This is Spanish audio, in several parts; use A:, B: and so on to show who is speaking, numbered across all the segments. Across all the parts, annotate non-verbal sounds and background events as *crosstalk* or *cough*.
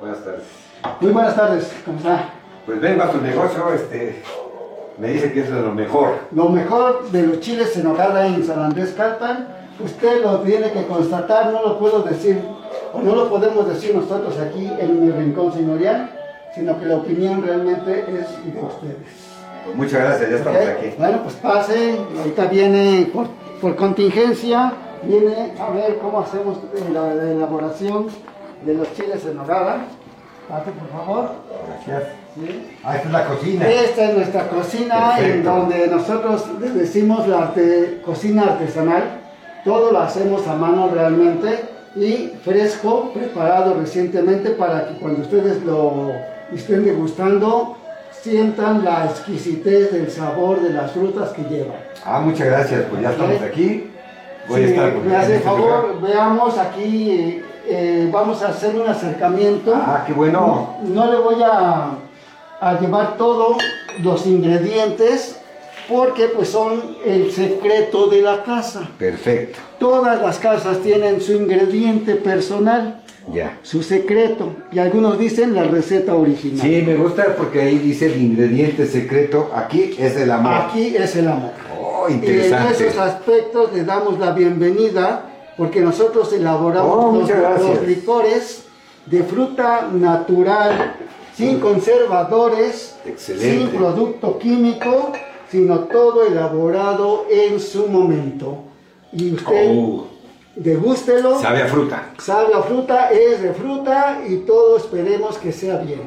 A: Buenas tardes.
B: Muy buenas tardes, ¿cómo está?
A: Pues vengo a tu negocio, este, me dice que es de lo mejor.
B: Lo mejor de los chiles en hogada en San Andrés Calpan, usted lo tiene que constatar, no lo puedo decir, o no lo podemos decir nosotros aquí en mi rincón señorial, sino que la opinión realmente es de ustedes.
A: Pues muchas gracias, ya estamos aquí.
B: Bueno, pues pase, ahorita viene por, por contingencia, viene a ver cómo hacemos la, la elaboración de los chiles en hogada. Pase, por favor.
A: Gracias.
B: ¿Sí?
A: Ah, esta es la cocina.
B: Esta es nuestra cocina en
A: Perfecto.
B: donde nosotros decimos la arte- cocina artesanal. Todo lo hacemos a mano realmente y fresco, preparado recientemente para que cuando ustedes lo estén degustando sientan la exquisitez del sabor de las frutas que llevan.
A: Ah, muchas gracias, pues ya estamos aquí. Voy a
B: Si
A: estar por
B: me hace
A: en
B: favor,
A: lugar.
B: veamos aquí, eh, vamos a hacer un acercamiento.
A: Ah, qué bueno.
B: No, no le voy a, a llevar todos los ingredientes porque pues son el secreto de la casa.
A: Perfecto.
B: Todas las casas tienen su ingrediente personal,
A: Ya.
B: su secreto, y algunos dicen la receta original.
A: Sí, me gusta porque ahí dice el ingrediente secreto. Aquí es el amor.
B: Aquí es el amor.
A: Oh,
B: En
A: interesante.
B: esos aspectos le damos la bienvenida porque nosotros elaboramos
A: Oh,
B: los, licores de fruta natural, sin conservadores,
A: Excelente.
B: sin producto químico, sino todo elaborado en su momento. Y usted
A: Oh,
B: degústelo,
A: sabe a fruta.
B: sabe a fruta, es de fruta y todo esperemos que sea bien.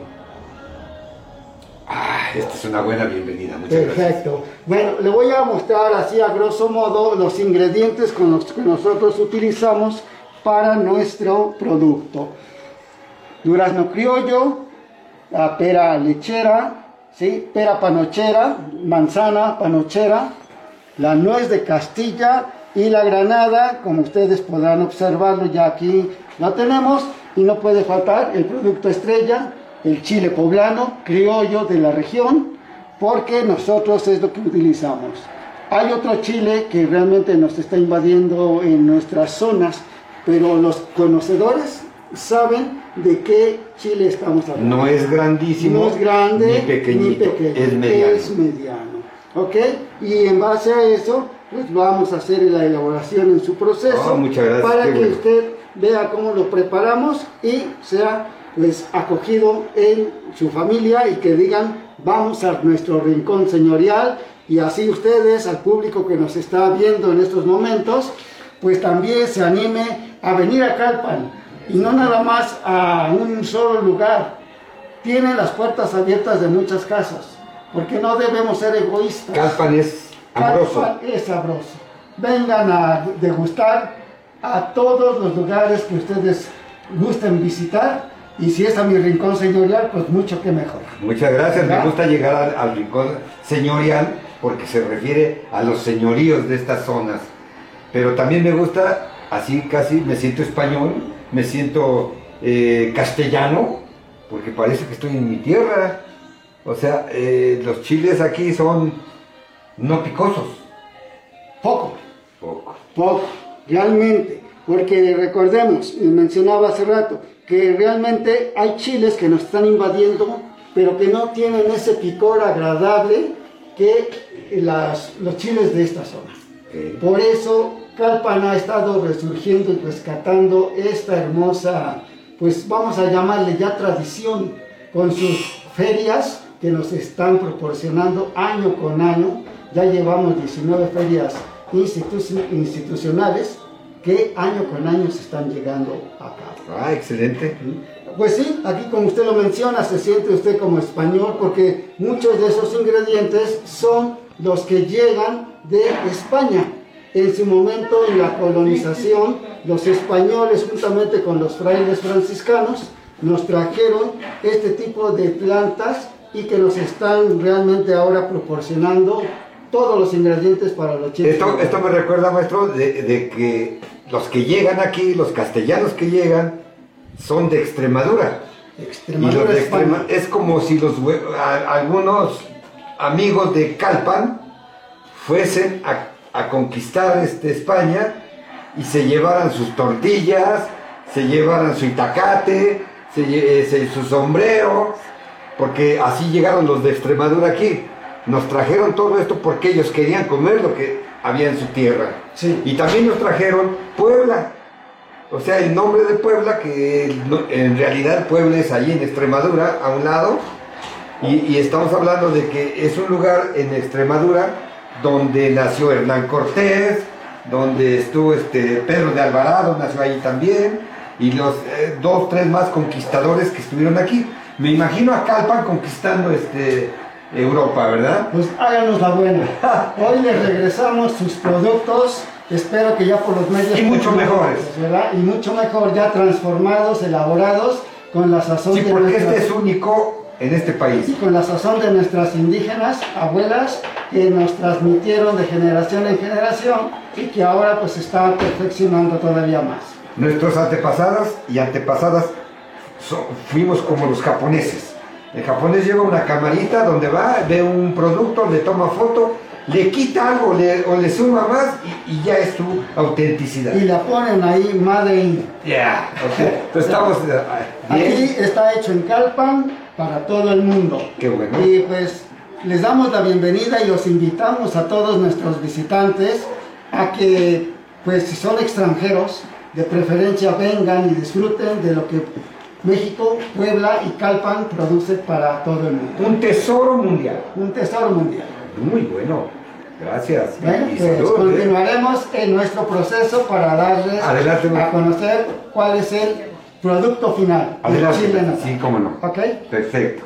A: Esta es una buena bienvenida. Muchas gracias.
B: Perfecto. Bueno, le voy a mostrar así a grosso modo los ingredientes con los que nosotros utilizamos para nuestro producto. Durazno criollo, pera lechera, ¿sí? pera panochera, manzana panochera, la nuez de Castilla y la granada, como ustedes podrán observarlo, ya aquí la tenemos y no puede faltar el producto estrella, el chile poblano, criollo de la región, porque nosotros es lo que utilizamos. Hay otro chile que realmente nos está invadiendo en nuestras zonas, pero los conocedores saben de qué chile estamos hablando.
A: No es grandísimo.
B: No es grande
A: Ni pequeñito.
B: ni pequeño,
A: Es mediano.
B: es mediano. ¿Ok? Y en base a eso, pues vamos a hacer la elaboración en su proceso
A: Oh, gracias,
B: para que
A: bueno.
B: usted vea cómo lo preparamos y sea pues acogido en su familia y que digan vamos a nuestro rincón señorial y así ustedes al público que nos está viendo en estos momentos pues también se anime a venir a Calpan y no nada más a un solo lugar tienen las puertas abiertas de muchas casas, porque no debemos ser egoístas.
A: Calpan es amoroso.
B: Calpan es sabroso. Vengan a degustar a todos los lugares que ustedes gusten visitar y si es a mi rincón señorial, pues mucho que mejor.
A: Muchas gracias, me gusta llegar al, al rincón señorial porque se refiere a los señoríos de estas zonas. Pero también me gusta, así casi me siento español, me siento eh, castellano, porque parece que estoy en mi tierra. O sea, eh, los chiles aquí son no picosos.
B: Poco,
A: Poco.
B: poco, realmente, porque recordemos, y mencionaba hace rato, que realmente hay chiles que nos están invadiendo, pero que no tienen ese picor agradable que las- los chiles de esta zona. Por eso Calpan ha estado resurgiendo y rescatando esta hermosa, pues vamos a llamarle ya tradición, con sus ferias que nos están proporcionando año con año. Ya llevamos 19 ferias institu- institucionales que año con año se están llegando a cabo.
A: Ah, excelente.
B: Pues sí, aquí como usted lo menciona, se siente usted como español porque muchos de esos ingredientes son los que llegan de España. En su momento, en la colonización, los españoles, juntamente con los frailes franciscanos, nos trajeron este tipo de plantas y que nos están realmente ahora proporcionando todos los ingredientes para los chiles.
A: Esto, esto me recuerda, maestro, de, de que los que llegan aquí, los castellanos que llegan, son de Extremadura. Y los
B: Extremadura,
A: de
B: España.
A: Extrema- es como si los a- algunos amigos de Calpan fuesen a, a conquistar este, España y se llevaran sus tortillas, se llevaran su itacate, se eh, se- su sombrero, porque así llegaron los de Extremadura aquí. Nos trajeron todo esto porque ellos querían comer lo que había en su tierra.
B: Sí.
A: Y también nos trajeron Puebla. O sea, el nombre de Puebla, que en realidad Puebla es allí en Extremadura, a un lado. Y, y estamos hablando de que es un lugar en Extremadura donde nació Hernán Cortés, donde estuvo este Pedro de Alvarado, nació ahí también, y los eh, dos, tres más conquistadores que estuvieron aquí. Me imagino a Calpan conquistando este, Europa, ¿verdad?
B: Pues háganos la buena. Hoy les regresamos sus productos. Espero que ya por los medios.
A: Y mucho mejores.
B: ¿verdad? Y mucho mejor, ya transformados, elaborados, con la sazón
A: Sí,
B: de
A: porque
B: nuestras-
A: este es único en este país.
B: y con la sazón de nuestras indígenas, abuelas, que nos transmitieron de generación en generación y que ahora pues está perfeccionando todavía más.
A: Nuestros antepasados y antepasadas so- fuimos como los japoneses. El japonés lleva una camarita donde va, ve un producto, le toma foto, le quita algo le- o le suma más y, y ya es tu autenticidad.
B: Y la ponen ahí, Made in.
A: Ya, ok. Entonces estamos eh,
B: Aquí está hecho en Calpan para todo el mundo.
A: Qué bueno.
B: Y pues les damos la bienvenida y los invitamos a todos nuestros visitantes a que, pues si son extranjeros, de preferencia vengan y disfruten de lo que México, Puebla y Calpan produce para todo el mundo.
A: Un tesoro mundial.
B: Un tesoro mundial.
A: Muy bueno. Gracias.
B: Bueno,
A: y
B: pues
A: salud, ¿eh?
B: continuaremos en nuestro proceso para darles
A: Adelante,
B: a conocer cuál es el producto final. el
A: Adelante.
B: chile
A: Sí, cómo no.
B: ¿Ok?
A: Perfecto.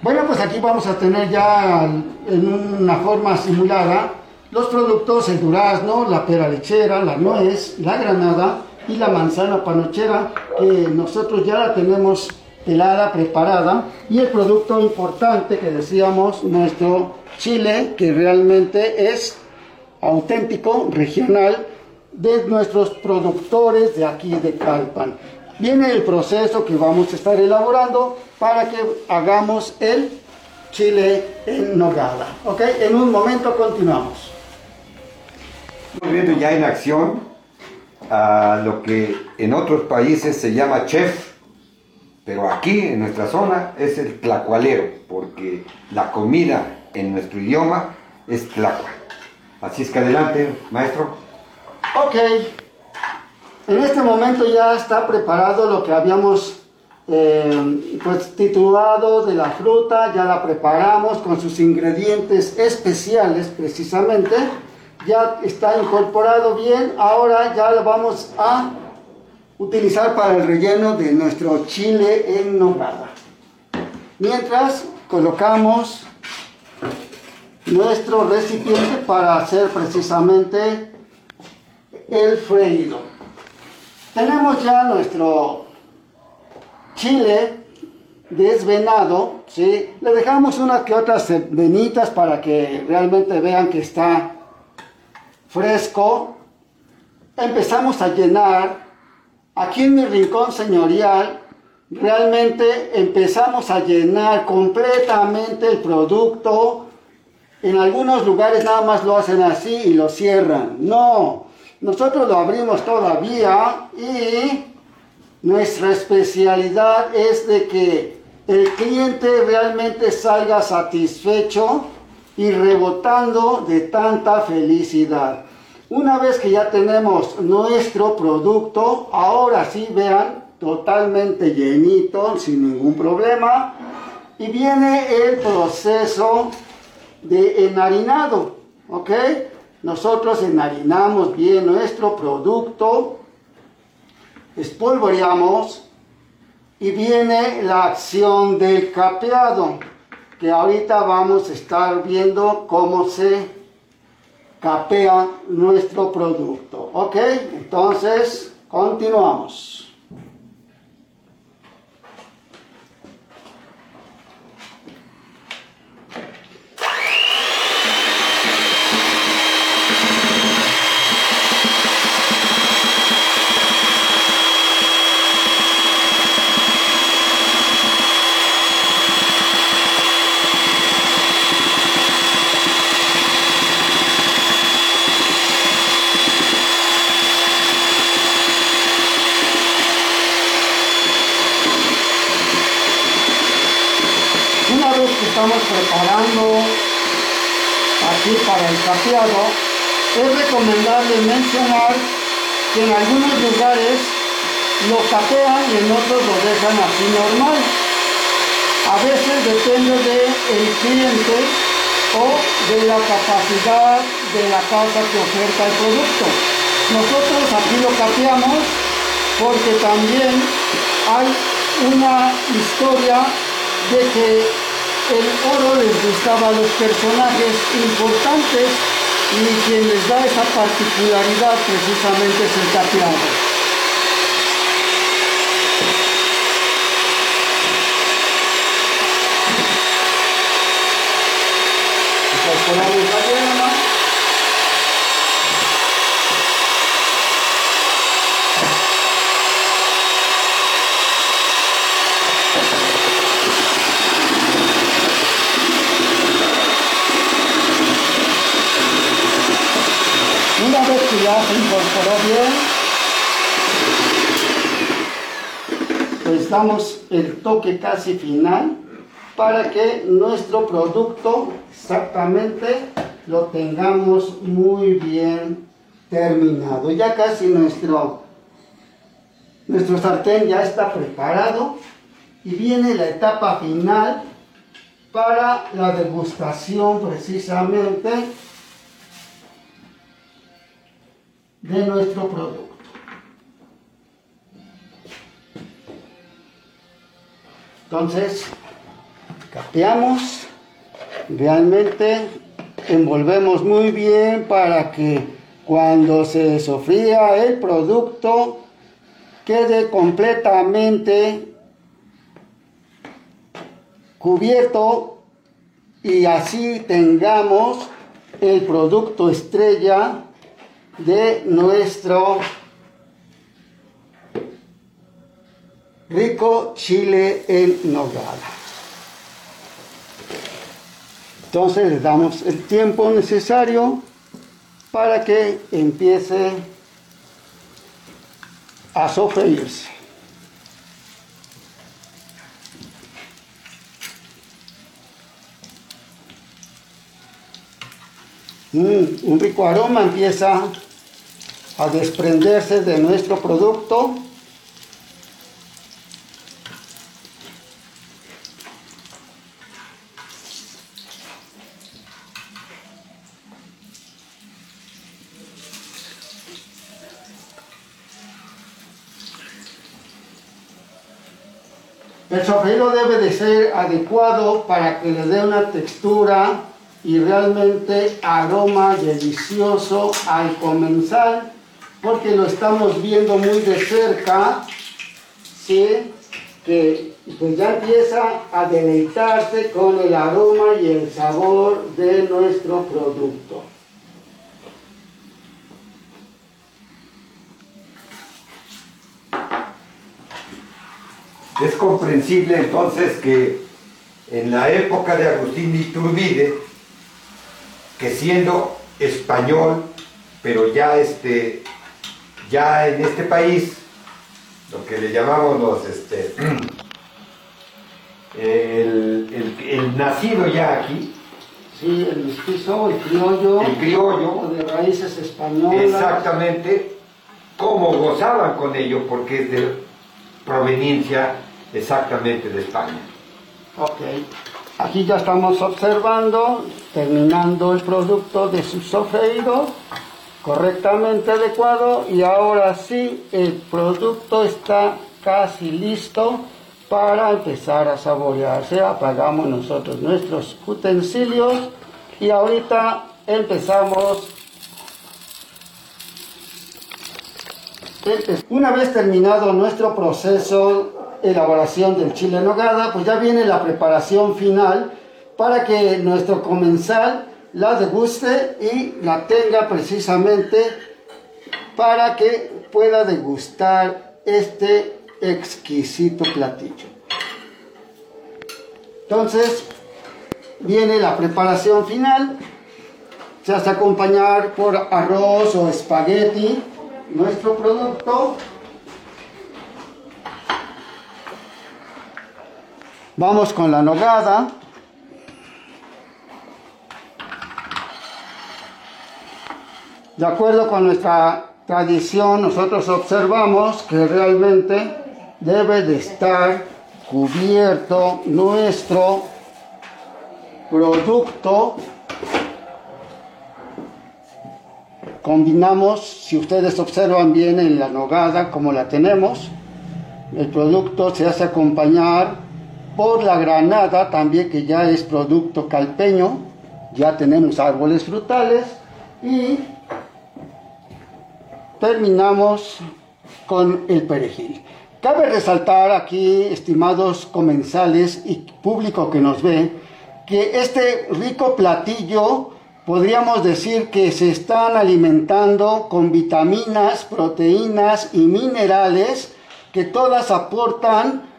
B: Bueno, pues aquí vamos a tener ya en una forma simulada los productos, el durazno, la pera lechera, la nuez, la granada y la manzana panochera, que nosotros ya la tenemos pelada, preparada, y el producto importante que decíamos, nuestro chile, que realmente es auténtico, regional, de nuestros productores de aquí de Calpan. Viene el proceso que vamos a estar elaborando para que hagamos el chile en nogada. ¿Ok? En un momento continuamos.
A: Viendo ya en acción a lo que en otros países se llama chef, pero aquí en nuestra zona es el tlacualero, porque la comida en nuestro idioma es tlacua. Así es que adelante, maestro.
B: Ok. En este momento ya está preparado lo que habíamos eh, pues titulado de la fruta, ya la preparamos con sus ingredientes especiales precisamente. Ya está incorporado bien, ahora ya lo vamos a utilizar para el relleno de nuestro chile en nogada. Mientras colocamos nuestro recipiente para hacer precisamente el freído. Tenemos ya nuestro chile desvenado, ¿sí? Le dejamos unas que otras venitas para que realmente vean que está fresco. Empezamos a llenar. Aquí en mi rincón señorial, realmente empezamos a llenar completamente el producto. En algunos lugares nada más lo hacen así y lo cierran. No, nosotros lo abrimos todavía y nuestra especialidad es de que el cliente realmente salga satisfecho y rebotando de tanta felicidad. Una vez que ya tenemos nuestro producto, ahora sí vean, totalmente llenito, sin ningún problema. Y viene el proceso de enharinado, ¿ok? Nosotros enharinamos bien nuestro producto, espolvoreamos y viene la acción del capeado, que ahorita vamos a estar viendo cómo se capea nuestro producto, ¿ok? Entonces, continuamos. Preparando aquí para el capeado, es recomendable mencionar que en algunos lugares lo capean y en otros lo dejan así normal. A veces depende del cliente o de la capacidad de la casa que oferta el producto. Nosotros aquí lo capeamos porque también hay una historia de que el oro les gustaba a los personajes importantes y quien les da esa particularidad precisamente es el capeado. Una vez que ya se incorporó bien, pues el toque casi final para que nuestro producto exactamente lo tengamos muy bien terminado. Ya casi nuestro, nuestro sartén ya está preparado y viene la etapa final para la degustación precisamente de nuestro producto. Entonces, capeamos, realmente envolvemos muy bien para que cuando se sofría el producto quede completamente cubierto y así tengamos el producto estrella de nuestro rico chile en nogada. Entonces le damos el tiempo necesario para que empiece a sofreírse. Mm, un rico aroma empieza a desprenderse de nuestro producto Debe de ser adecuado para que le dé una textura y realmente aroma delicioso al comenzar, porque lo estamos viendo muy de cerca, ¿sí? que pues ya empieza a deleitarse con el aroma y el sabor de nuestro producto.
A: Es comprensible entonces que en la época de Agustín Iturbide, que siendo español, pero ya, este, ya en este país, lo que le llamamos los, este, *clears throat* el, nacido ya aquí,
B: Sí, el mestizo, el criollo.
A: El criollo.
B: De raíces españolas.
A: Exactamente. Cómo gozaban con ello, porque es de proveniencia exactamente de España.
B: Ok. Aquí ya estamos observando, terminando el producto de su sofreído, correctamente adecuado y ahora sí el producto está casi listo para empezar a saborearse. Apagamos nosotros nuestros utensilios y ahorita empezamos. Una vez terminado nuestro proceso elaboración del chile en nogada, pues ya viene la preparación final para que nuestro comensal la deguste y la tenga precisamente para que pueda degustar este exquisito platillo. Entonces, viene la preparación final, se hace acompañar por arroz o espagueti nuestro producto Vamos con la nogada. De acuerdo con nuestra tradición, nosotros observamos que realmente debe de estar cubierto nuestro producto. Combinamos, si ustedes observan bien en la nogada como la tenemos, el producto se hace acompañar por la granada también que ya es producto calpeño, ya tenemos árboles frutales y terminamos con el perejil. Cabe resaltar aquí, estimados comensales y público que nos ve, que este rico platillo podríamos decir que se están alimentando con vitaminas, proteínas y minerales que todas aportan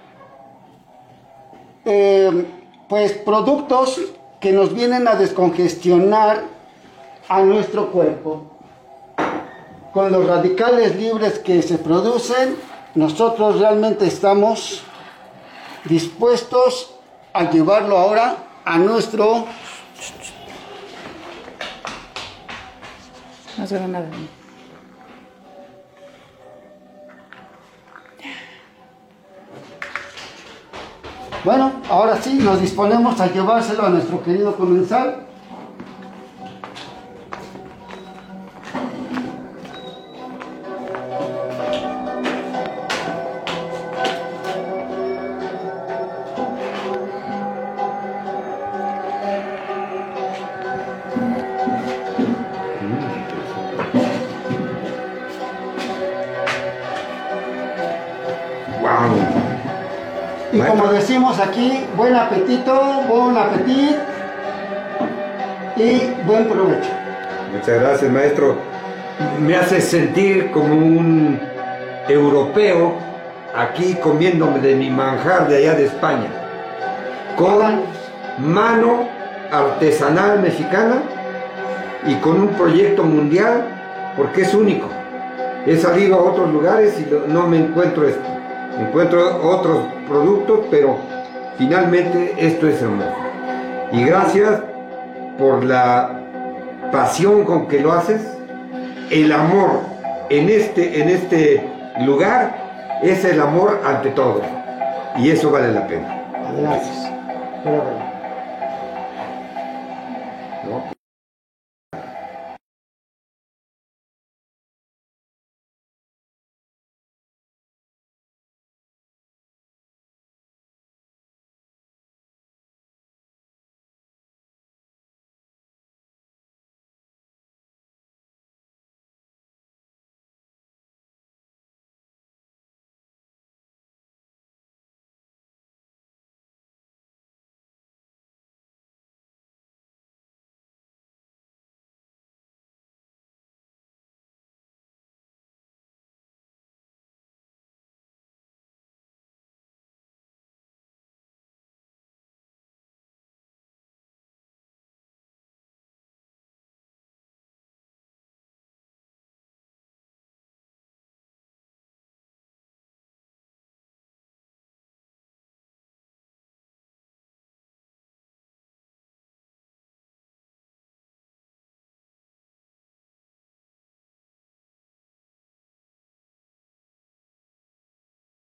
B: eh, pues productos que nos vienen a descongestionar a nuestro cuerpo. Con los radicales libres que se producen, nosotros realmente estamos dispuestos a llevarlo ahora a nuestro. Bueno, ahora sí, nos disponemos a llevárselo a nuestro querido comensal. Como decimos aquí, buen apetito, buen apetito y buen provecho.
A: Muchas gracias, maestro. Me hace sentir como un europeo aquí comiéndome de mi manjar de allá de España. Con mano artesanal mexicana y con un proyecto mundial porque es único. He salido a otros lugares y no me encuentro esto. Encuentro otros productos, pero finalmente esto es hermoso. Y gracias por la pasión con que lo haces, el amor en este, en este lugar es el amor ante todo. Y eso vale la pena.
B: Gracias.
A: ¿no?